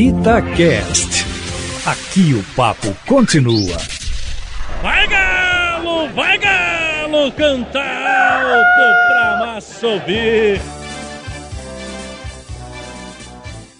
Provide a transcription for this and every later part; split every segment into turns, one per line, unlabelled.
Itacast. Aqui o papo continua.
Vai galo, vai galo, canta alto pra massa ouvir.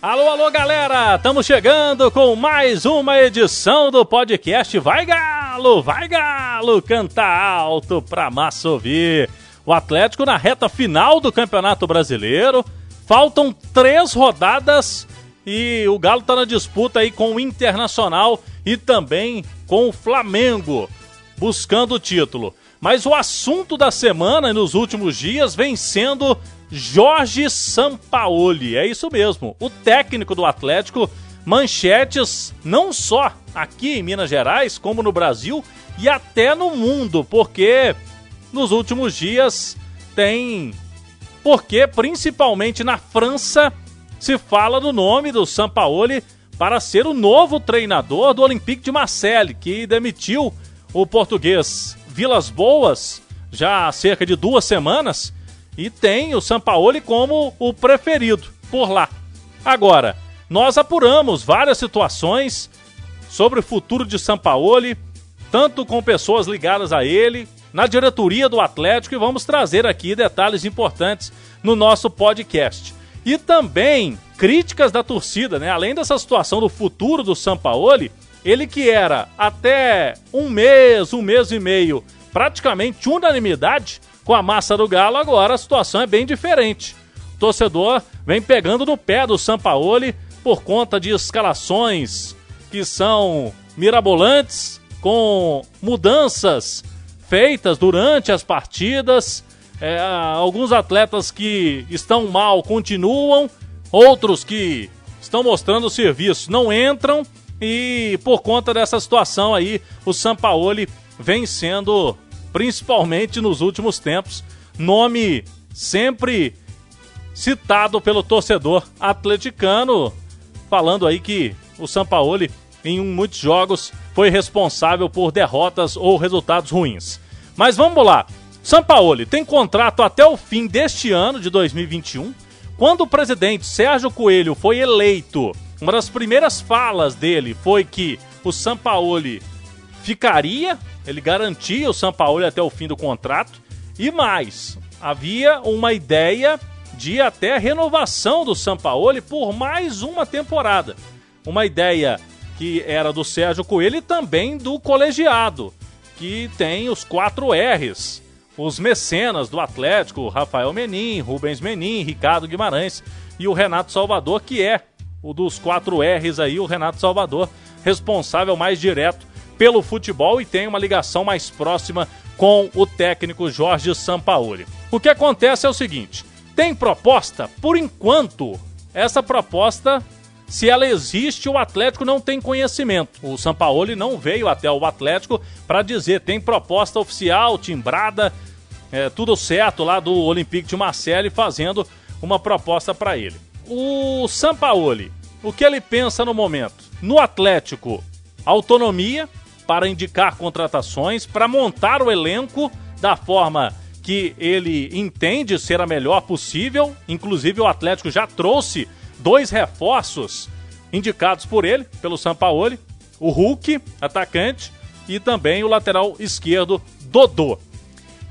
Alô, alô, galera! Estamos chegando com mais uma edição do podcast Vai Galo, vai Galo, canta alto pra massa ouvir. O Atlético na reta final do Campeonato Brasileiro. Faltam três rodadas e o Galo está na disputa aí com o Internacional e também com o Flamengo, buscando o título. Mas o assunto da semana e nos últimos dias vem sendo Jorge Sampaoli. É isso mesmo, o técnico do Atlético. Manchetes não só aqui em Minas Gerais, como no Brasil e até no mundo, porque nos últimos dias tem. Porque principalmente na França se fala do nome do Sampaoli para ser o novo treinador do Olympique de Marseille, que demitiu o português Vilas Boas já há cerca de duas semanas e tem o Sampaoli como o preferido por lá. Agora, nós apuramos várias situações sobre o futuro de Sampaoli, tanto com pessoas ligadas a ele, na diretoria do Atlético e vamos trazer aqui detalhes importantes no nosso podcast. E também críticas da torcida, né? Além dessa situação do futuro do Sampaoli, ele que era até um mês, um mês e meio, praticamente unanimidade com a massa do Galo, agora a situação é bem diferente. O torcedor vem pegando no pé do Sampaoli por conta de escalações que são mirabolantes, com mudanças feitas durante as partidas é, alguns atletas que estão mal continuam, outros que estão mostrando serviço não entram e por conta dessa situação aí, o Sampaoli vem sendo, principalmente nos últimos tempos, nome sempre citado pelo torcedor atleticano, falando aí que o Sampaoli em muitos jogos foi responsável por derrotas ou resultados ruins. Mas vamos lá. Sampaoli tem contrato até o fim deste ano de 2021. Quando o presidente Sérgio Coelho foi eleito, uma das primeiras falas dele foi que o Sampaoli ficaria, ele garantia o Sampaoli até o fim do contrato. E mais, havia uma ideia de até renovação do Sampaoli por mais uma temporada. Uma ideia que era do Sérgio Coelho e também do colegiado, que tem os quatro R's os mecenas do Atlético, Rafael Menin, Rubens Menin, Ricardo Guimarães e o Renato Salvador, que é o dos quatro R's aí, o Renato Salvador, responsável mais direto pelo futebol e tem uma ligação mais próxima com o técnico Jorge Sampaoli. O que acontece é o seguinte: tem proposta, por enquanto, essa proposta se ela existe, o Atlético não tem conhecimento. O Sampaoli não veio até o Atlético para dizer tem proposta oficial, timbrada, é, tudo certo lá do Olympique de Marseille fazendo uma proposta para ele. O Sampaoli, o que ele pensa no momento? No Atlético, autonomia para indicar contratações, para montar o elenco da forma que ele entende ser a melhor possível. Inclusive, o Atlético já trouxe dois reforços indicados por ele, pelo Sampaoli: o Hulk, atacante, e também o lateral esquerdo, Dodô.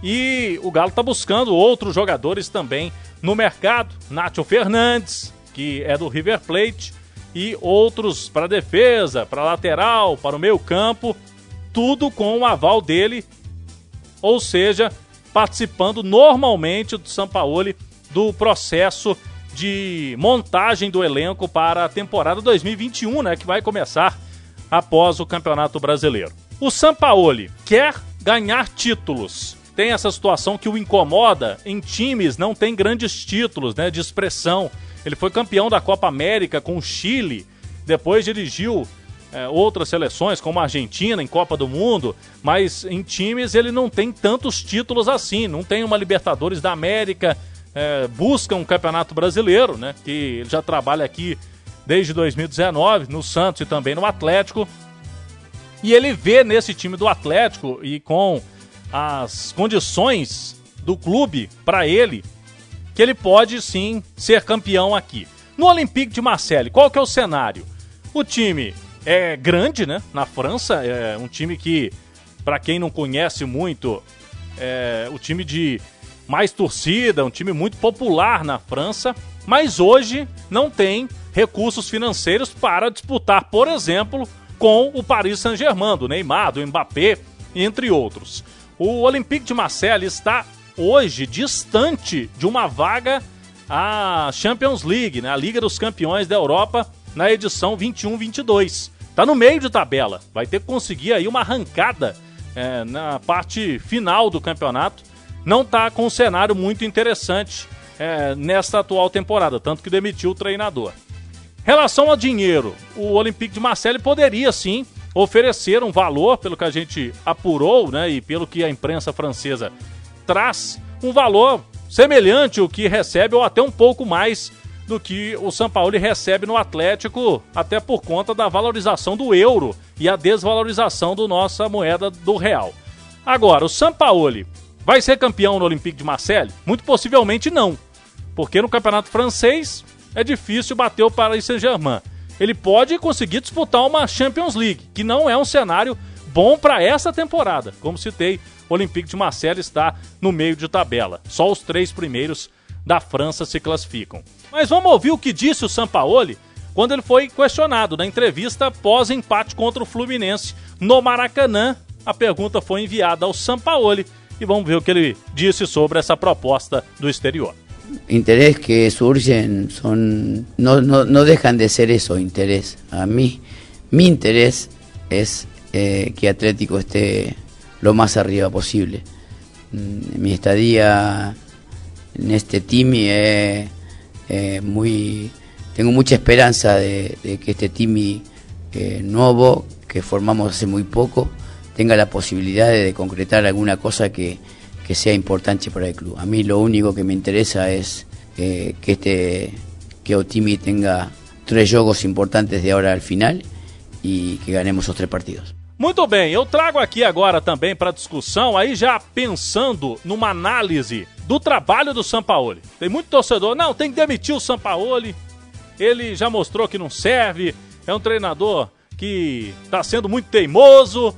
E o Galo está buscando outros jogadores também no mercado. Nátio Fernandes, que é do River Plate, e outros para defesa, para lateral, para o meio campo, tudo com o aval dele, ou seja, participando normalmente do Sampaoli do processo de montagem do elenco para a temporada 2021, né, que vai começar após o Campeonato Brasileiro. O Sampaoli quer ganhar títulos tem essa situação que o incomoda. Em times não tem grandes títulos né, de expressão. Ele foi campeão da Copa América com o Chile, depois dirigiu é, outras seleções, como a Argentina, em Copa do Mundo, mas em times ele não tem tantos títulos assim. Não tem uma Libertadores da América, é, busca um Campeonato Brasileiro, né? Que ele já trabalha aqui desde 2019, no Santos e também no Atlético. E ele vê nesse time do Atlético e com as condições do clube para ele, que ele pode sim ser campeão aqui. No Olympique de Marseille, qual que é o cenário? O time é grande, né? Na França, é um time que, para quem não conhece muito, é o time de mais torcida, um time muito popular na França, mas hoje não tem recursos financeiros para disputar, por exemplo, com o Paris Saint-Germain, do Neymar, do Mbappé, entre outros. O Olympique de Marseille está hoje distante de uma vaga à Champions League, né, a Liga dos Campeões da Europa, na edição 21-22. Está no meio de tabela, vai ter que conseguir aí uma arrancada é, na parte final do campeonato. Não está com um cenário muito interessante é, nesta atual temporada, tanto que demitiu o treinador. Relação ao dinheiro, o Olympique de Marseille poderia sim oferecer um valor, pelo que a gente apurou, né, e pelo que a imprensa francesa traz, um valor semelhante ao que recebe ou até um pouco mais do que o São Paulo recebe no Atlético, até por conta da valorização do euro e a desvalorização da nossa moeda do real. Agora, o São Paulo vai ser campeão no Olympique de Marseille? Muito possivelmente não, porque no campeonato francês é difícil bater o Paris Saint-Germain. Ele pode conseguir disputar uma Champions League, que não é um cenário bom para essa temporada. Como citei, o Olympique de Marseille está no meio de tabela. Só os três primeiros da França se classificam. Mas vamos ouvir o que disse o Sampaoli quando ele foi questionado na entrevista pós empate contra o Fluminense no Maracanã. A pergunta foi enviada ao Sampaoli e vamos ver o que ele disse sobre essa proposta do exterior.
Interés que surgen son no, no, no, dejan de ser eso, interés. A mí, mi interés es eh, que Atlético esté lo más arriba posible. Mm, mi estadía en este team es muy... Tengo mucha esperanza de, que este team eh, nuevo, que formamos hace muy poco, tenga la posibilidad de concretar alguna cosa que, que sea importante para el club. A mí lo único que me interesa es eh, que este que Otimi tenga tres jogos importantes de ahora al final e que ganemos os três partidos.
Muito bem, eu trago aqui agora também para discussão, aí já pensando numa análise do trabalho do Sampaoli. Tem muito torcedor, não, tem que demitir o Sampaoli. Ele já mostrou que não serve, é um treinador que está sendo muito teimoso,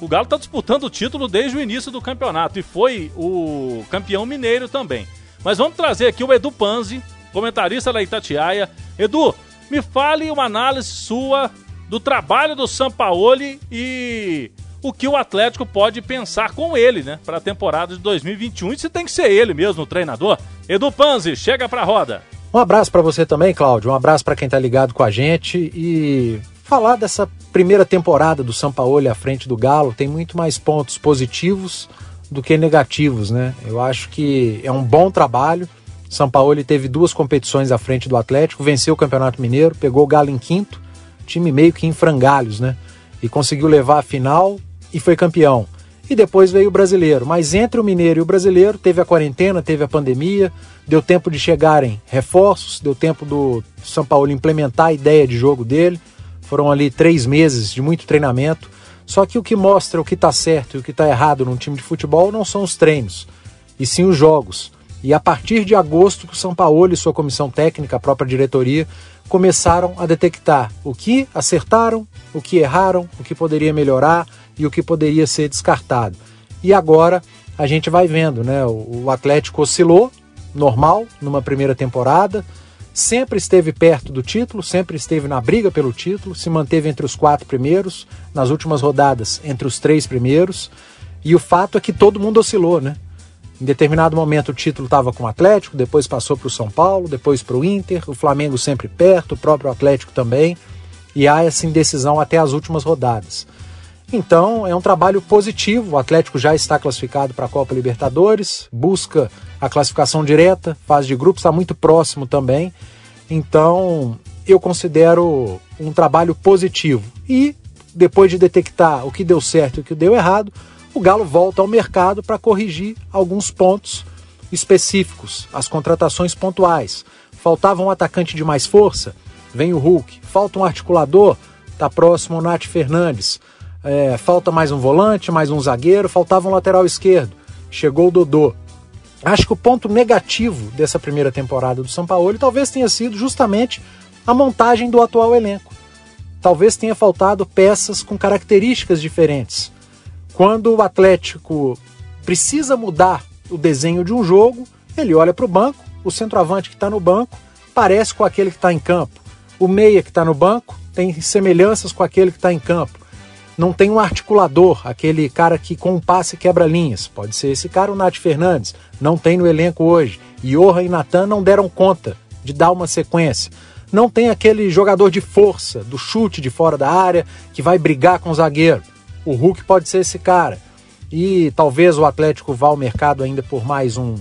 o Galo está disputando o título desde o início do campeonato e foi o campeão mineiro também. Mas vamos trazer aqui o Edu Panzi, comentarista da Itatiaia. Edu, me fale uma análise sua do trabalho do Sampaoli e o que o Atlético pode pensar com ele, né, para a temporada de 2021 e se tem que ser ele mesmo o treinador. Edu Panzi, chega para a roda.
Um abraço para você também, Cláudio. Um abraço para quem está ligado com a gente e falar dessa primeira temporada do Sampaoli à frente do Galo tem muito mais pontos positivos do que negativos, né? Eu acho que é um bom trabalho. Sampaoli teve duas competições à frente do Atlético, venceu o Campeonato Mineiro, pegou o Galo em quinto, time meio que em frangalhos, né? E conseguiu levar a final e foi campeão. E depois veio o brasileiro. Mas entre o Mineiro e o brasileiro teve a quarentena, teve a pandemia, deu tempo de chegarem reforços, deu tempo do São Paulo implementar a ideia de jogo dele. Foram ali três meses de muito treinamento. Só que o que mostra o que está certo e o que está errado num time de futebol não são os treinos, e sim os jogos. E a partir de agosto o São Paulo e sua comissão técnica, a própria diretoria, começaram a detectar o que acertaram, o que erraram, o que poderia melhorar e o que poderia ser descartado. E agora a gente vai vendo, né? O Atlético oscilou, normal, numa primeira temporada, sempre esteve perto do título, sempre esteve na briga pelo título, se manteve entre os quatro primeiros, nas últimas rodadas entre os três primeiros. E o fato é que todo mundo oscilou, né? Em determinado momento o título estava com o Atlético, depois passou para o São Paulo, depois para o Inter, o Flamengo sempre perto, o próprio Atlético também, e há essa indecisão até as últimas rodadas. Então é um trabalho positivo. O Atlético já está classificado para a Copa Libertadores, busca a classificação direta, fase de grupos está muito próximo também. Então eu considero um trabalho positivo. E depois de detectar o que deu certo e o que deu errado, o Galo volta ao mercado para corrigir alguns pontos específicos, as contratações pontuais. Faltava um atacante de mais força, vem o Hulk. Falta um articulador, está próximo o Nath Fernandes. É, falta mais um volante, mais um zagueiro, faltava um lateral esquerdo. Chegou o Dodô. Acho que o ponto negativo dessa primeira temporada do São Paulo talvez tenha sido justamente a montagem do atual elenco. talvez tenha faltado peças com características diferentes. Quando o Atlético precisa mudar o desenho de um jogo, ele olha para o banco, o centroavante que está no banco parece com aquele que está em campo. O meia que está no banco tem semelhanças com aquele que está em campo. Não tem um articulador, aquele cara que com um passe quebra linhas. Pode ser esse cara, o Nath Fernandes. Não tem no elenco hoje. Iorra e Natan não deram conta de dar uma sequência. Não tem aquele jogador de força, do chute de fora da área, que vai brigar com o zagueiro. O Hulk pode ser esse cara. E talvez o Atlético vá ao mercado ainda por mais um,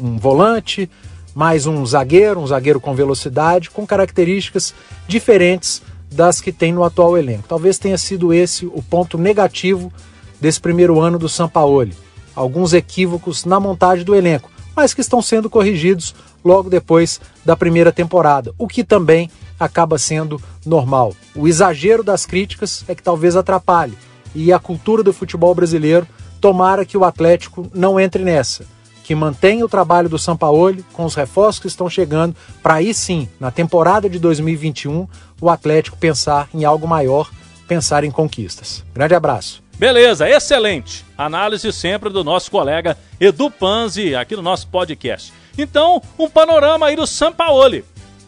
um volante, mais um zagueiro, um zagueiro com velocidade, com características diferentes das que tem no atual elenco. Talvez tenha sido esse o ponto negativo desse primeiro ano do Sampaoli. Alguns equívocos na montagem do elenco, mas que estão sendo corrigidos logo depois da primeira temporada, o que também acaba sendo normal. O exagero das críticas é que talvez atrapalhe, e a cultura do futebol brasileiro tomara que o Atlético não entre nessa, que mantenha o trabalho do Sampaoli com os reforços que estão chegando, para aí sim, na temporada de 2021, o Atlético pensar em algo maior, pensar em conquistas. Grande abraço.
Beleza, excelente. Análise sempre do nosso colega Edu Panzi aqui no nosso podcast. Então, um panorama aí do Sampaoli,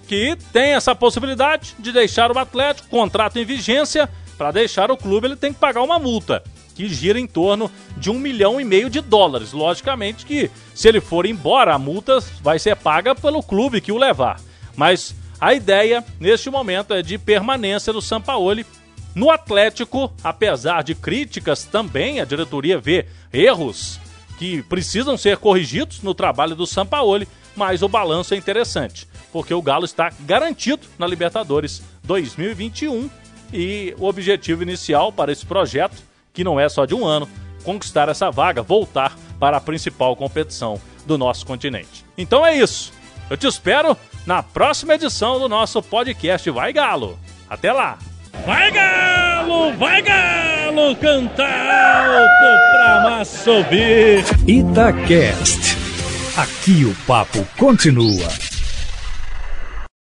que tem essa possibilidade de deixar o Atlético, contrato em vigência, para deixar o clube ele tem que pagar uma multa, gira em torno de um milhão e meio de dólares. Logicamente que se ele for embora, a multa vai ser paga pelo clube que o levar. Mas a ideia, neste momento, é de permanência do Sampaoli no Atlético, apesar de críticas também, a diretoria vê erros que precisam ser corrigidos no trabalho do Sampaoli, mas o balanço é interessante, porque o Galo está garantido na Libertadores 2021 e o objetivo inicial para esse projeto, que não é só de um ano, conquistar essa vaga, voltar para a principal competição do nosso continente. Então é isso. Eu te espero na próxima edição do nosso podcast Vai Galo. Até lá!
Vai Galo, vai Galo, canta alto pra massa ouvir. Itacast. Aqui o papo continua.